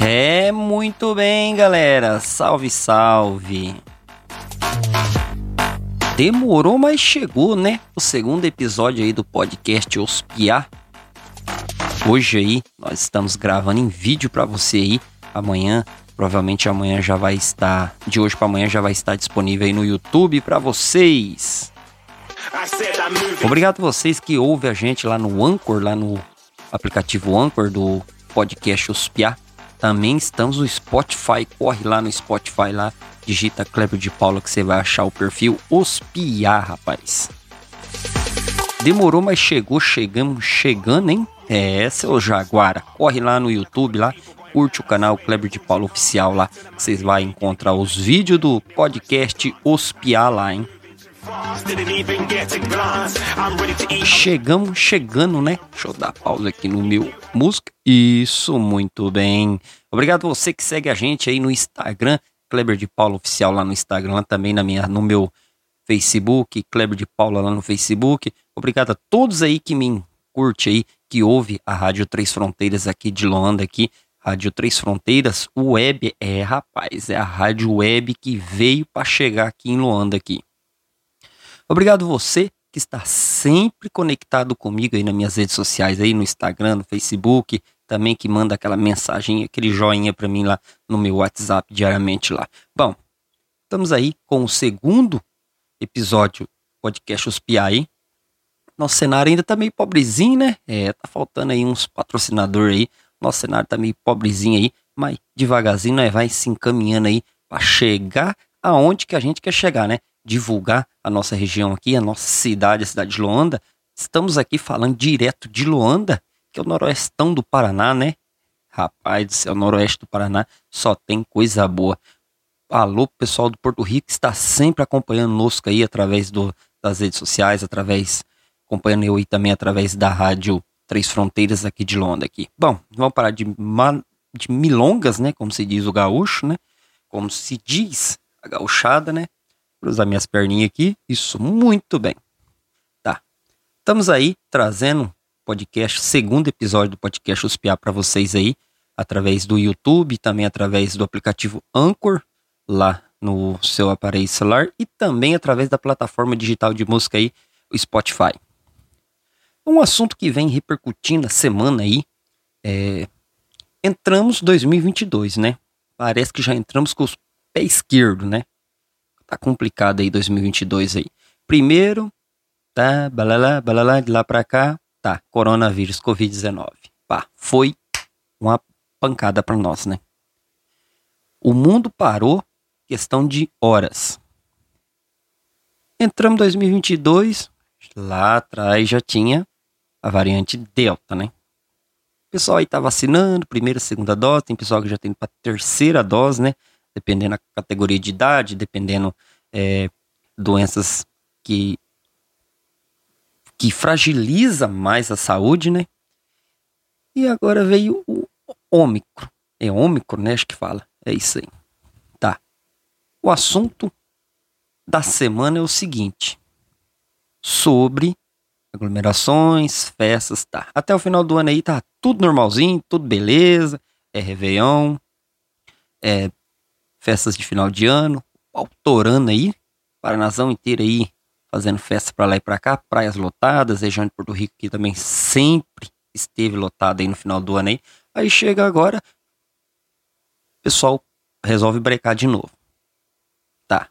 É muito bem, galera. Salve, salve. Demorou, mas chegou, né? O segundo episódio aí do podcast Ospiar. Hoje aí nós estamos gravando em vídeo para você aí. Amanhã, provavelmente amanhã já vai estar, de hoje para amanhã já vai estar disponível aí no YouTube para vocês. Obrigado a vocês que ouvem a gente lá no Anchor, lá no aplicativo Anchor do podcast Ospiar. Também estamos no Spotify. Corre lá no Spotify lá, digita Kleber de Paula que você vai achar o perfil Ospiar, rapaz. Demorou, mas chegou, chegamos, chegando, hein? É, seu Jaguara. Corre lá no YouTube lá, curte o canal Kleber de Paula Oficial lá. Vocês vão encontrar os vídeos do podcast Ospiar lá, hein? Chegamos chegando, né? Deixa eu dar pausa aqui no meu música. Isso, muito bem. Obrigado você que segue a gente aí no Instagram, Kleber de Paula Oficial lá no Instagram, também na minha, no meu Facebook, Kleber de Paula lá no Facebook. Obrigado a todos aí que me curte aí, que ouve a Rádio Três Fronteiras aqui de Luanda aqui. Rádio Três Fronteiras, web é, rapaz, é a rádio web que veio para chegar aqui em Luanda aqui. Obrigado você que está sempre conectado comigo aí nas minhas redes sociais, aí no Instagram, no Facebook, também que manda aquela mensagem, aquele joinha para mim lá no meu WhatsApp diariamente lá. Bom, estamos aí com o segundo episódio podcast Os aí. Nosso cenário ainda tá meio pobrezinho, né? É, tá faltando aí uns patrocinadores aí. Nosso cenário tá meio pobrezinho aí, mas devagarzinho vai se encaminhando aí para chegar aonde que a gente quer chegar, né? Divulgar a nossa região aqui, a nossa cidade, a cidade de Luanda. Estamos aqui falando direto de Luanda, que é o noroestão do Paraná, né? Rapaz do céu, noroeste do Paraná só tem coisa boa. Alô, pessoal do Porto Rico, que está sempre acompanhando nosco aí através do, das redes sociais, através, acompanhando eu aí também através da rádio Três Fronteiras aqui de Luanda aqui. Bom, vamos parar de, de milongas, né? Como se diz o gaúcho, né? Como se diz a gauchada, né? Cruzar minhas perninhas aqui. Isso, muito bem. Tá. Estamos aí trazendo podcast, segundo episódio do podcast Uspiar para vocês aí, através do YouTube, também através do aplicativo Anchor, lá no seu aparelho celular, e também através da plataforma digital de música aí, o Spotify. Um assunto que vem repercutindo a semana aí é. Entramos 2022, né? Parece que já entramos com os pés esquerdo, né? Tá complicado aí 2022 aí. Primeiro, tá, balala, balala, de lá pra cá, tá, coronavírus, Covid-19. Pá, foi uma pancada para nós, né? O mundo parou questão de horas. Entramos em 2022, lá atrás já tinha a variante Delta, né? O pessoal aí tá vacinando, primeira, segunda dose, tem pessoal que já tem para terceira dose, né? Dependendo da categoria de idade, dependendo é, doenças que que fragiliza mais a saúde, né? E agora veio o ômicro. É ômicro, né? Acho que fala. É isso aí. Tá. O assunto da semana é o seguinte: sobre aglomerações, festas, tá. Até o final do ano aí tá tudo normalzinho, tudo beleza. É Réveillon, é festas de final de ano, autorando aí, Paranazão inteiro aí, fazendo festa para lá e para cá, praias lotadas, região de Porto Rico que também sempre esteve lotada aí no final do ano aí. Aí chega agora, o pessoal resolve brecar de novo. Tá.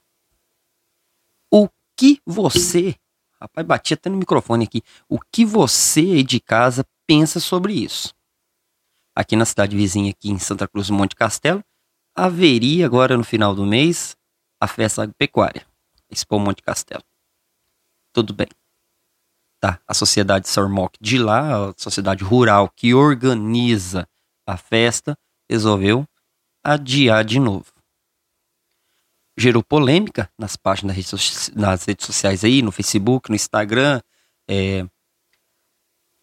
O que você, rapaz, bati até no microfone aqui, o que você aí de casa pensa sobre isso? Aqui na cidade vizinha, aqui em Santa Cruz do Monte Castelo, haveria agora no final do mês a festa agropecuária, Expo Monte Castelo. Tudo bem. Tá, a sociedade Sormoc de lá, a sociedade rural que organiza a festa, resolveu adiar de novo. Gerou polêmica nas páginas nas redes sociais aí, no Facebook, no Instagram. É,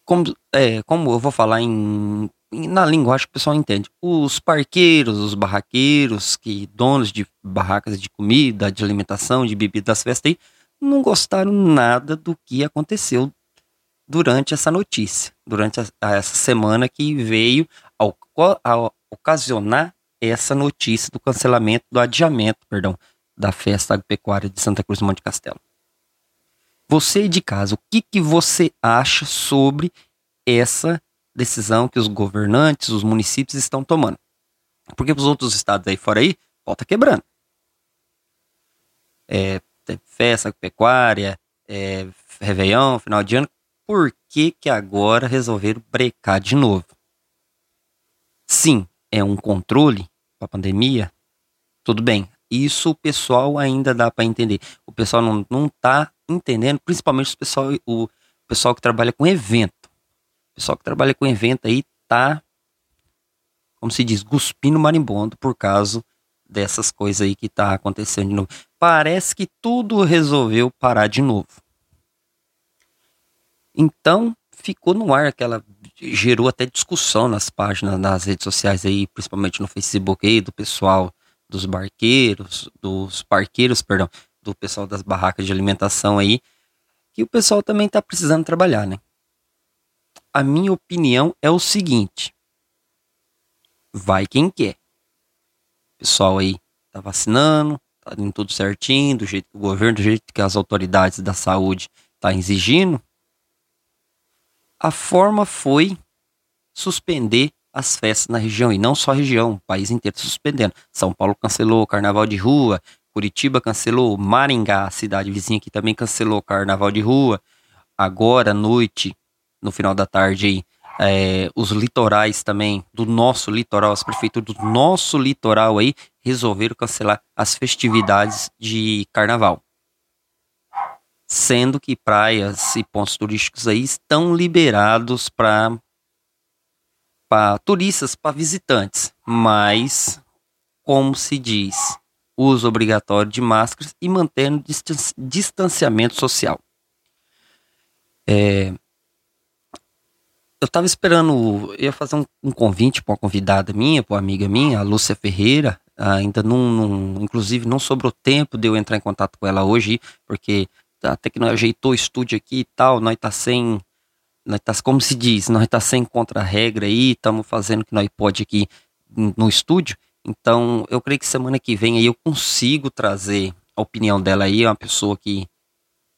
como, é, como eu vou falar em na linguagem que o pessoal entende. Os parqueiros, os barraqueiros, que donos de barracas de comida, de alimentação, de bebidas das festas aí, não gostaram nada do que aconteceu durante essa notícia, durante a, essa semana que veio ao, ao ocasionar essa notícia do cancelamento, do adiamento, perdão, da festa agropecuária de Santa Cruz do Monte Castelo. Você de casa, o que, que você acha sobre essa decisão que os governantes, os municípios estão tomando? Porque os outros estados aí fora aí, volta quebrando. É, festa agropecuária, é, Réveillon, final de ano. Por que, que agora resolveram brecar de novo? Sim, é um controle para a pandemia. Tudo bem, isso o pessoal ainda dá para entender. O pessoal não, não tá entendendo, principalmente o pessoal, o pessoal que trabalha com evento. Pessoal que trabalha com evento aí tá, como se diz, cuspindo marimbondo por causa dessas coisas aí que tá acontecendo de novo. Parece que tudo resolveu parar de novo. Então, ficou no ar aquela gerou até discussão nas páginas, nas redes sociais aí, principalmente no Facebook aí, do pessoal dos barqueiros, dos parqueiros, perdão, do pessoal das barracas de alimentação aí, que o pessoal também está precisando trabalhar, né? A minha opinião é o seguinte: vai quem quer. O pessoal aí tá vacinando, tá tudo certinho, do jeito que o governo, do jeito que as autoridades da saúde tá exigindo. A forma foi suspender as festas na região, e não só a região, o país inteiro suspendendo. São Paulo cancelou o carnaval de rua, Curitiba cancelou, Maringá, cidade vizinha que também cancelou o carnaval de rua. Agora à noite, no final da tarde aí, é, os litorais também, do nosso litoral, as prefeituras do nosso litoral aí, resolveram cancelar as festividades de carnaval. Sendo que praias e pontos turísticos aí estão liberados para turistas, para visitantes, mas como se diz, uso obrigatório de máscaras e mantendo distanciamento social. É, eu estava esperando, eu ia fazer um, um convite para uma convidada minha, para uma amiga minha, a Lúcia Ferreira, ainda não, não, inclusive não sobrou tempo de eu entrar em contato com ela hoje, porque até que nós ajeitou o estúdio aqui e tal, nós tá sem nós tá, como se diz, nós tá sem contra-regra aí, estamos fazendo o que nós pode aqui no estúdio. Então, eu creio que semana que vem aí eu consigo trazer a opinião dela aí, uma pessoa que,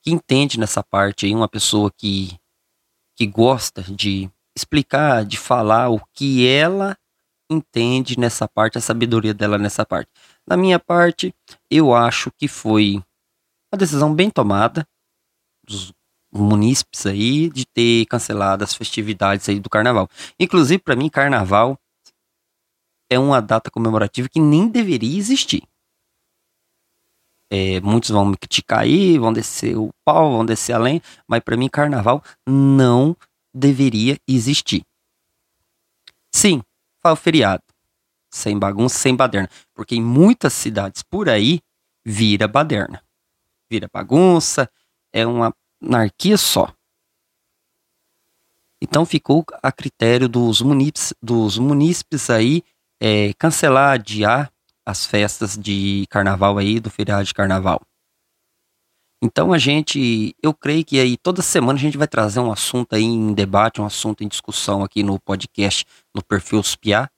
que entende nessa parte aí, uma pessoa que, que gosta de explicar, de falar o que ela entende nessa parte, a sabedoria dela nessa parte. Na minha parte, eu acho que foi uma decisão bem tomada dos munícipes aí de ter cancelado as festividades aí do carnaval. Inclusive, para mim, carnaval é uma data comemorativa que nem deveria existir. É, muitos vão me criticar aí, vão descer o pau, vão descer além, mas para mim, carnaval não deveria existir. Sim, faz o feriado. Sem bagunça, sem baderna. Porque em muitas cidades por aí vira baderna. Vira bagunça, é uma anarquia só. Então ficou a critério dos munícipes, dos munícipes aí é, cancelar, adiar as festas de carnaval aí, do feriado de carnaval. Então a gente, eu creio que aí toda semana a gente vai trazer um assunto aí em debate, um assunto em discussão aqui no podcast, no perfil Spiar.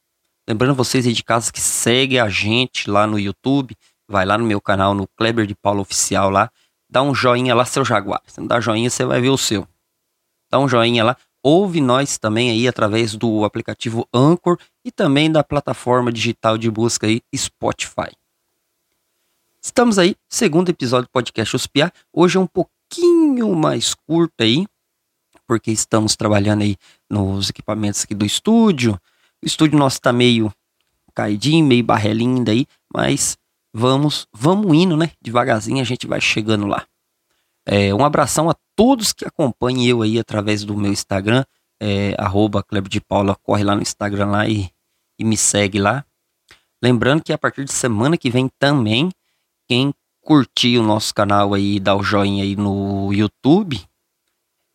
Lembrando vocês aí de casa que segue a gente lá no YouTube, vai lá no meu canal, no Kleber de Paulo Oficial lá, dá um joinha lá, seu Jaguar. Se não dá joinha, você vai ver o seu. Dá um joinha lá. Ouve nós também aí através do aplicativo Anchor e também da plataforma digital de busca aí Spotify. Estamos aí, segundo episódio do podcast Ospiar. Hoje é um pouquinho mais curto aí, porque estamos trabalhando aí nos equipamentos aqui do estúdio. O estúdio nosso tá meio caidinho, meio barrelinho daí, mas vamos, vamos indo, né? Devagarzinho a gente vai chegando lá. É, um abração a todos que acompanham eu aí através do meu Instagram, é, arroba de Paula, corre lá no Instagram lá e, e me segue lá. Lembrando que a partir de semana que vem também, quem curtir o nosso canal aí, dar o joinha aí no YouTube,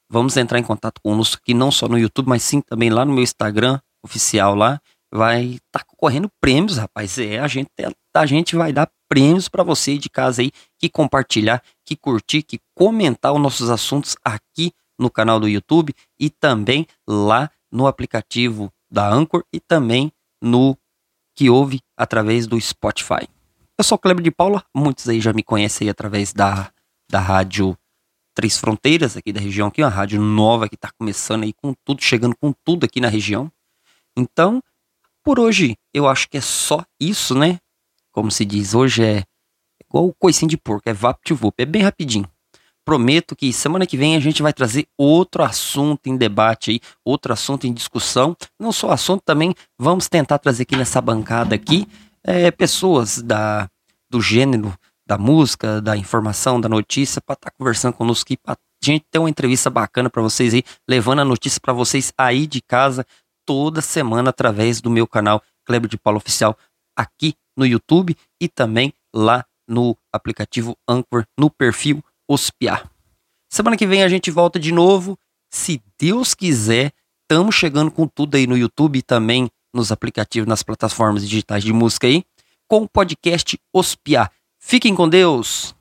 vamos entrar em contato conosco aqui, não só no YouTube, mas sim também lá no meu Instagram oficial lá vai estar tá concorrendo prêmios, rapaz. É, a gente, a gente vai dar prêmios para você de casa aí que compartilhar, que curtir, que comentar os nossos assuntos aqui no canal do YouTube e também lá no aplicativo da Anchor e também no que ouve através do Spotify. Eu sou o Kleber de Paula, muitos aí já me conhecem através da, da rádio Três Fronteiras, aqui da região, aqui, uma rádio nova que está começando aí com tudo, chegando com tudo aqui na região. Então, por hoje, eu acho que é só isso, né? Como se diz, hoje é igual o coicinho de porco, é vapt-vup, é bem rapidinho. Prometo que semana que vem a gente vai trazer outro assunto em debate aí, outro assunto em discussão. Não só assunto, também vamos tentar trazer aqui nessa bancada aqui é, pessoas da, do gênero da música, da informação, da notícia, para estar tá conversando conosco aqui, a gente ter uma entrevista bacana para vocês aí, levando a notícia para vocês aí de casa toda semana através do meu canal Kleber de Paulo Oficial aqui no YouTube e também lá no aplicativo Anchor, no perfil Ospiar. Semana que vem a gente volta de novo. Se Deus quiser, estamos chegando com tudo aí no YouTube e também nos aplicativos, nas plataformas digitais de música aí, com o podcast Ospiar. Fiquem com Deus!